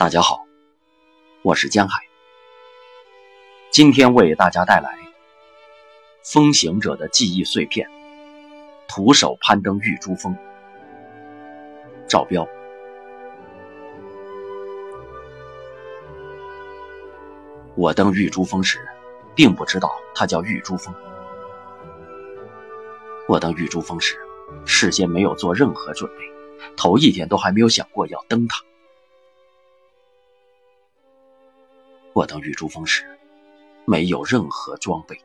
大家好，我是江海。今天为大家带来《风行者的记忆碎片》，徒手攀登玉珠峰。赵彪。我登玉珠峰时，并不知道它叫玉珠峰。我登玉珠峰时，事先没有做任何准备，头一天都还没有想过要登它。我登玉珠峰时，没有任何装备，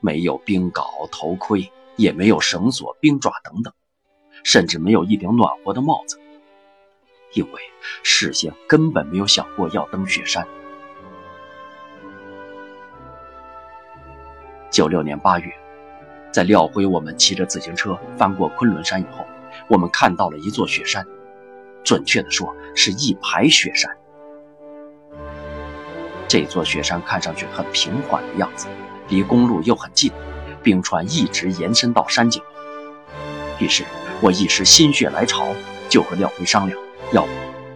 没有冰镐、头盔，也没有绳索、冰爪等等，甚至没有一顶暖和的帽子，因为事先根本没有想过要登雪山。九六年八月，在廖辉我们骑着自行车翻过昆仑山以后，我们看到了一座雪山，准确的说，是一排雪山。这座雪山看上去很平缓的样子，离公路又很近，冰川一直延伸到山脚。于是我一时心血来潮，就和廖辉商量，要不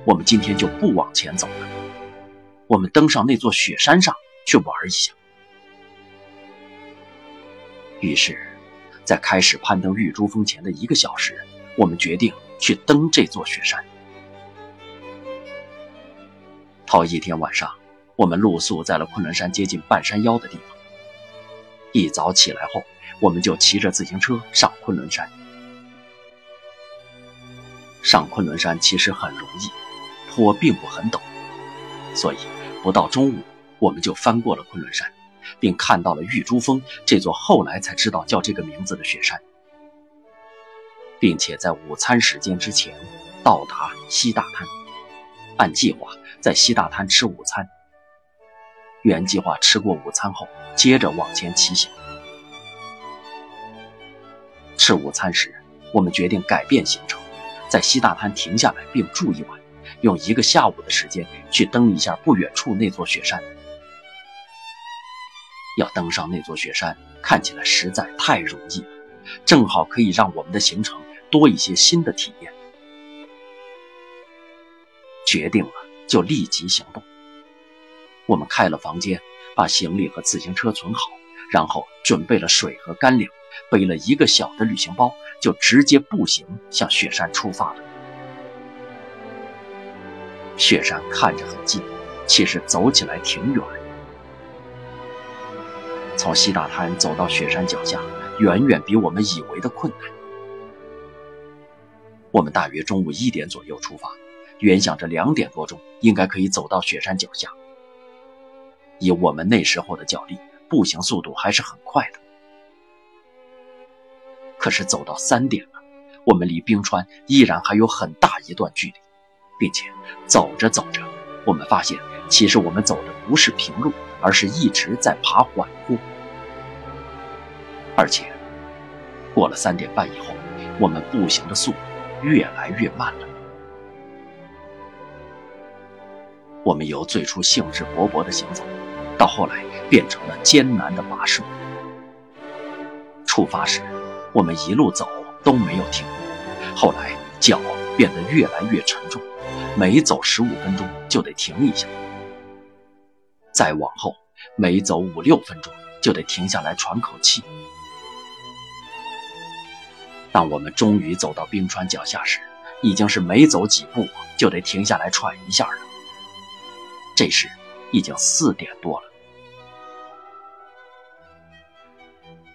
我们今天就不往前走了，我们登上那座雪山上去玩一下。于是，在开始攀登玉珠峰前的一个小时，我们决定去登这座雪山。头一天晚上。我们露宿在了昆仑山接近半山腰的地方。一早起来后，我们就骑着自行车上昆仑山。上昆仑山其实很容易，坡并不很陡，所以不到中午，我们就翻过了昆仑山，并看到了玉珠峰这座后来才知道叫这个名字的雪山，并且在午餐时间之前到达西大滩，按计划在西大滩吃午餐。原计划吃过午餐后，接着往前骑行。吃午餐时，我们决定改变行程，在西大滩停下来并住一晚，用一个下午的时间去登一下不远处那座雪山。要登上那座雪山，看起来实在太容易了，正好可以让我们的行程多一些新的体验。决定了，就立即行动。我们开了房间，把行李和自行车存好，然后准备了水和干粮，背了一个小的旅行包，就直接步行向雪山出发了。雪山看着很近，其实走起来挺远。从西大滩走到雪山脚下，远远比我们以为的困难。我们大约中午一点左右出发，原想着两点多钟应该可以走到雪山脚下。以我们那时候的脚力，步行速度还是很快的。可是走到三点了，我们离冰川依然还有很大一段距离，并且走着走着，我们发现其实我们走的不是平路，而是一直在爬缓坡。而且过了三点半以后，我们步行的速度越来越慢了。我们由最初兴致勃勃的行走。到后来变成了艰难的跋涉。出发时，我们一路走都没有停过，后来脚变得越来越沉重，每走十五分钟就得停一下。再往后，每走五六分钟就得停下来喘口气。当我们终于走到冰川脚下时，已经是每走几步就得停下来喘一下了。这时已经四点多了。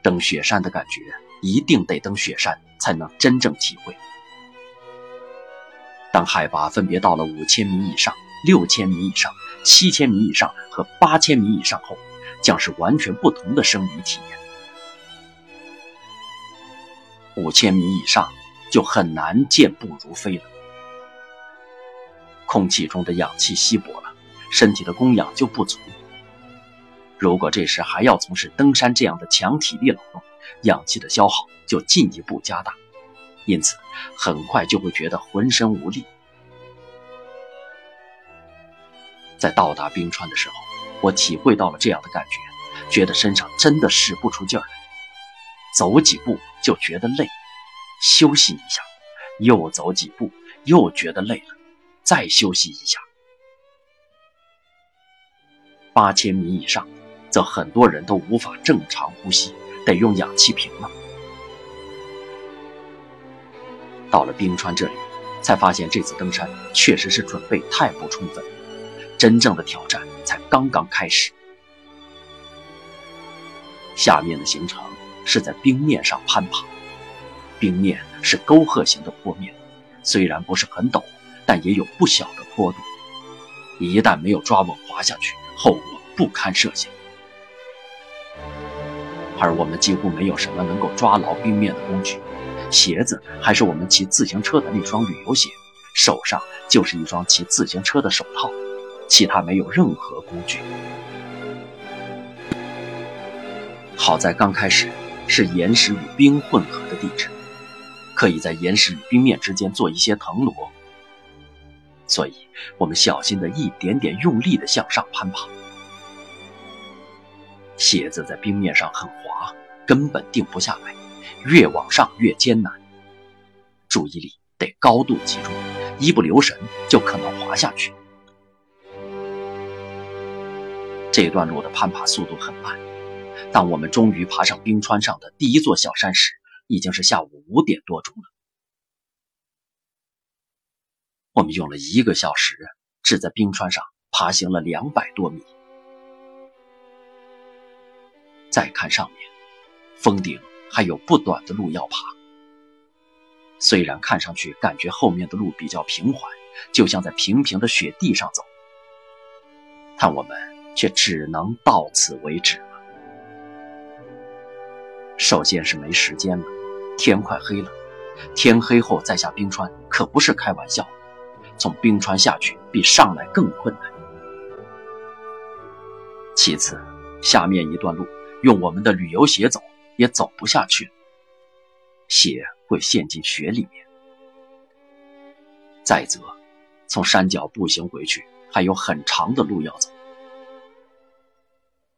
登雪山的感觉，一定得登雪山才能真正体会。当海拔分别到了五千米以上、六千米以上、七千米以上和八千米以上后，将是完全不同的生理体验。五千米以上就很难健步如飞了，空气中的氧气稀薄了，身体的供氧就不足。如果这时还要从事登山这样的强体力劳动，氧气的消耗就进一步加大，因此很快就会觉得浑身无力。在到达冰川的时候，我体会到了这样的感觉，觉得身上真的使不出劲儿来，走几步就觉得累，休息一下，又走几步又觉得累了，再休息一下，八千米以上，则很多人都无法正常呼吸，得用氧气瓶了。到了冰川这里，才发现这次登山确实是准备太不充分，真正的挑战才刚刚开始。下面的行程是在冰面上攀爬，冰面是沟壑型的坡面，虽然不是很陡，但也有不小的坡度。一旦没有抓稳滑下去，后果不堪设想。而我们几乎没有什么能够抓牢冰面的工具，鞋子还是我们骑自行车的那双旅游鞋，手上就是一双骑自行车的手套，其他没有任何工具。好在刚开始是岩石与冰混合的地质，可以在岩石与冰面之间做一些藤萝，所以我们小心的一点点用力的向上攀爬。鞋子在冰面上很滑，根本定不下来，越往上越艰难，注意力得高度集中，一不留神就可能滑下去。这段路的攀爬速度很慢。当我们终于爬上冰川上的第一座小山时，已经是下午五点多钟了。我们用了一个小时，只在冰川上爬行了两百多米。再看上面，峰顶还有不短的路要爬。虽然看上去感觉后面的路比较平缓，就像在平平的雪地上走，但我们却只能到此为止了。首先是没时间了，天快黑了，天黑后再下冰川可不是开玩笑，从冰川下去比上来更困难。其次，下面一段路用我们的旅游鞋走也走不下去，鞋会陷进雪里面。再则，从山脚步行回去还有很长的路要走。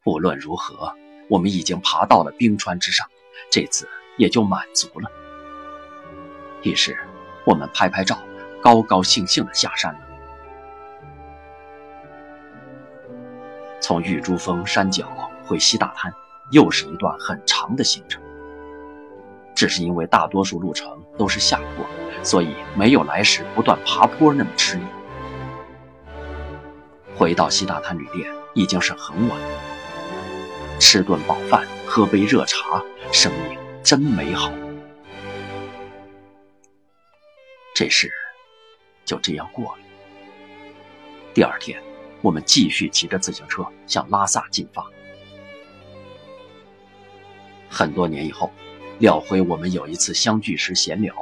无论如何。我们已经爬到了冰川之上，这次也就满足了。于是，我们拍拍照，高高兴兴地下山了。从玉珠峰山脚回西大滩，又是一段很长的行程。只是因为大多数路程都是下坡，所以没有来时不断爬坡那么吃力。回到西大滩旅店，已经是很晚。吃顿饱饭，喝杯热茶，生命真美好。这事就这样过了。第二天，我们继续骑着自行车向拉萨进发。很多年以后，廖辉我们有一次相聚时闲聊，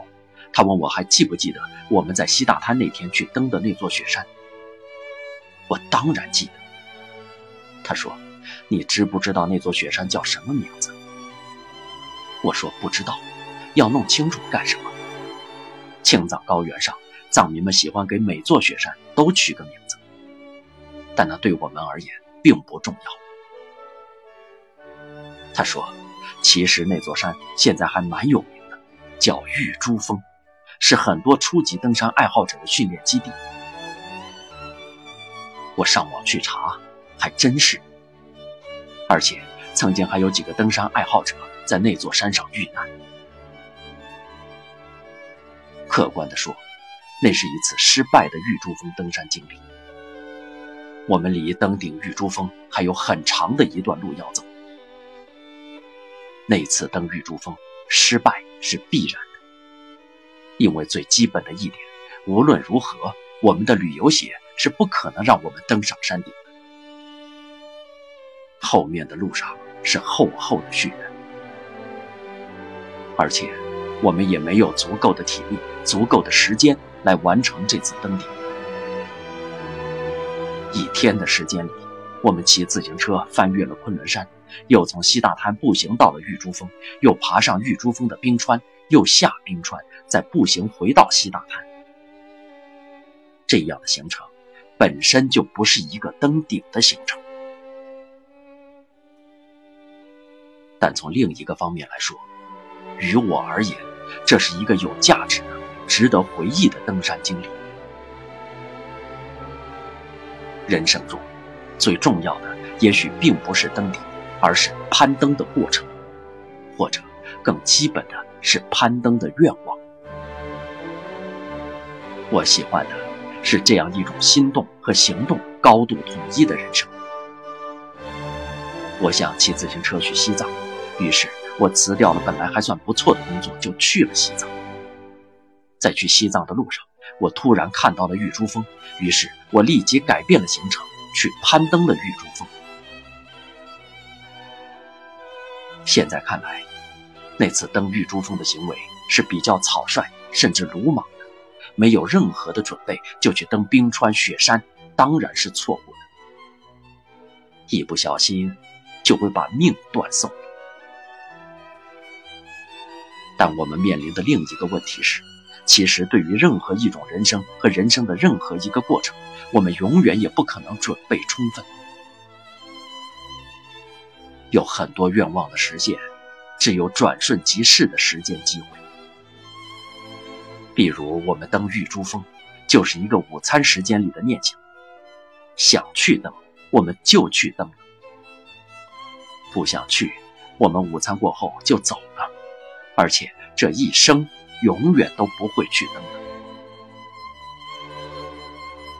他问我还记不记得我们在西大滩那天去登的那座雪山。我当然记得。他说。你知不知道那座雪山叫什么名字？我说不知道，要弄清楚干什么？青藏高原上，藏民们喜欢给每座雪山都取个名字，但那对我们而言并不重要。他说，其实那座山现在还蛮有名的，叫玉珠峰，是很多初级登山爱好者的训练基地。我上网去查，还真是。而且，曾经还有几个登山爱好者在那座山上遇难。客观地说，那是一次失败的玉珠峰登山经历。我们离登顶玉珠峰还有很长的一段路要走。那次登玉珠峰失败是必然的，因为最基本的一点，无论如何，我们的旅游鞋是不可能让我们登上山顶的。后面的路上是厚厚的雪，而且我们也没有足够的体力、足够的时间来完成这次登顶。一天的时间里，我们骑自行车翻越了昆仑山，又从西大滩步行到了玉珠峰，又爬上玉珠峰的冰川，又下冰川，再步行回到西大滩。这样的行程本身就不是一个登顶的行程。但从另一个方面来说，于我而言，这是一个有价值的、值得回忆的登山经历。人生中，最重要的也许并不是登顶，而是攀登的过程，或者更基本的是攀登的愿望。我喜欢的是这样一种心动和行动高度统一的人生。我想骑自行车去西藏，于是我辞掉了本来还算不错的工作，就去了西藏。在去西藏的路上，我突然看到了玉珠峰，于是我立即改变了行程，去攀登了玉珠峰。现在看来，那次登玉珠峰的行为是比较草率，甚至鲁莽的，没有任何的准备就去登冰川雪山，当然是错误的。一不小心。就会把命断送。但我们面临的另一个问题是，其实对于任何一种人生和人生的任何一个过程，我们永远也不可能准备充分。有很多愿望的实现，只有转瞬即逝的时间机会。比如我们登玉珠峰，就是一个午餐时间里的念想，想去登，我们就去登。不想去，我们午餐过后就走了，而且这一生永远都不会去登的。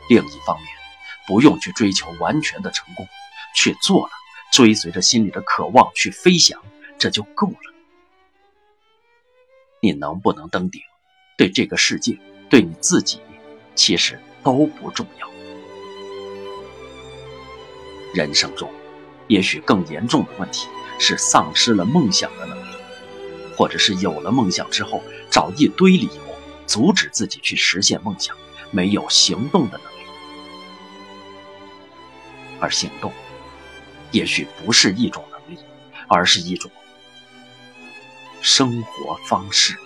另一方面，不用去追求完全的成功，去做了，追随着心里的渴望去飞翔，这就够了。你能不能登顶，对这个世界，对你自己，其实都不重要。人生中。也许更严重的问题是丧失了梦想的能力，或者是有了梦想之后找一堆理由阻止自己去实现梦想，没有行动的能力。而行动，也许不是一种能力，而是一种生活方式。